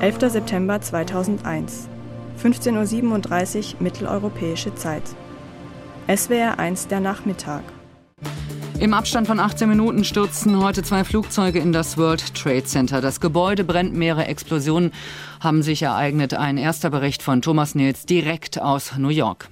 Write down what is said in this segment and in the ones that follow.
11. September 2001, 15.37 Uhr mitteleuropäische Zeit. SWR 1 der Nachmittag. Im Abstand von 18 Minuten stürzten heute zwei Flugzeuge in das World Trade Center. Das Gebäude brennt, mehrere Explosionen haben sich ereignet. Ein erster Bericht von Thomas Nils direkt aus New York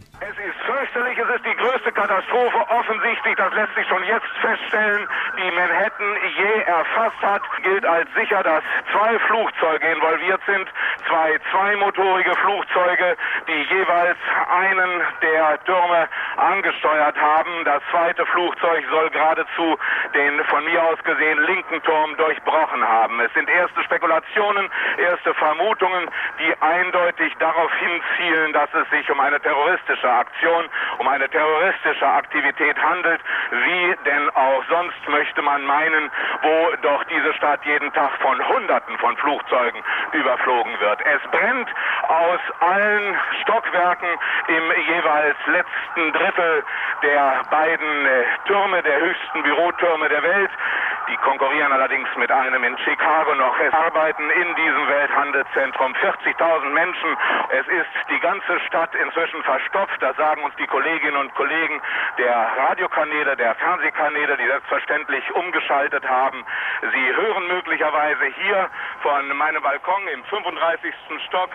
es ist die größte Katastrophe offensichtlich, das lässt sich schon jetzt feststellen, die Manhattan je erfasst hat. Gilt als sicher, dass zwei Flugzeuge involviert sind, zwei zweimotorige Flugzeuge, die jeweils einen der Türme angesteuert haben. Das zweite Flugzeug soll geradezu den von mir aus gesehen linken Turm durchbrochen haben. Es sind erste Spekulationen, erste Vermutungen, die eindeutig darauf hinzielen, dass es sich um eine terroristische Aktion, um eine terroristische Aktivität handelt. Wie denn auch sonst möchte man meinen, wo doch diese Stadt jeden Tag von Hunderten von Flugzeugen überflogen wird. Es brennt aus allen Stockwerken im jeweils letzten Drittel der beiden äh, Türme, der höchsten Bürotürme der Welt. Die konkurrieren allerdings mit einem in Chicago noch. Es arbeiten in diesem Welthandelszentrum 40.000 Menschen. Es ist die ganze Stadt inzwischen verstopft. Das sagen uns die Kolleginnen und Kollegen der Radiokanäle, der Fernsehkanäle, die selbstverständlich umgeschaltet haben. Sie hören möglicherweise hier von meinem Balkon im 35. Stock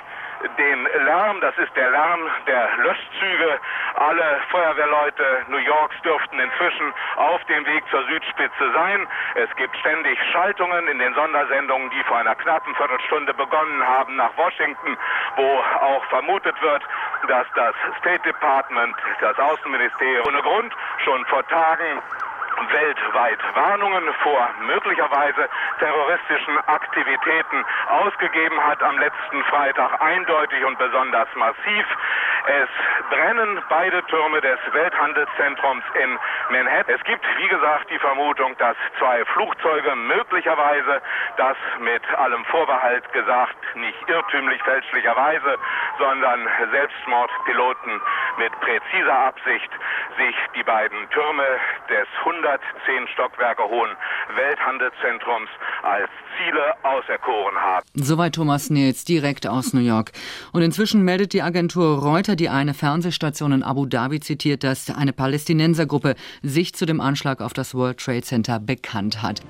den Lärm, das ist der Lärm der Löschzüge. Alle Feuerwehrleute New Yorks dürften inzwischen auf dem Weg zur Südspitze sein. Es gibt ständig Schaltungen in den Sondersendungen, die vor einer knappen Viertelstunde begonnen haben nach Washington, wo auch vermutet wird, dass das State Department, das Außenministerium ohne Grund schon vor Tagen weltweit Warnungen vor möglicherweise terroristischen Aktivitäten ausgegeben hat am letzten Freitag eindeutig und besonders massiv. Es brennen beide Türme des Welthandelszentrums in Manhattan. Es gibt, wie gesagt, die Vermutung, dass zwei Flugzeuge möglicherweise, das mit allem Vorbehalt gesagt, nicht irrtümlich fälschlicherweise, sondern Selbstmordpiloten mit präziser Absicht sich die beiden Türme des 110 Stockwerke hohen Welthandelszentrums als Ziele auserkoren haben. Soweit Thomas Nils direkt aus New York. Und inzwischen meldet die Agentur Reuters, die eine Fernsehstation in Abu Dhabi zitiert, dass eine Palästinensergruppe sich zu dem Anschlag auf das World Trade Center bekannt hat.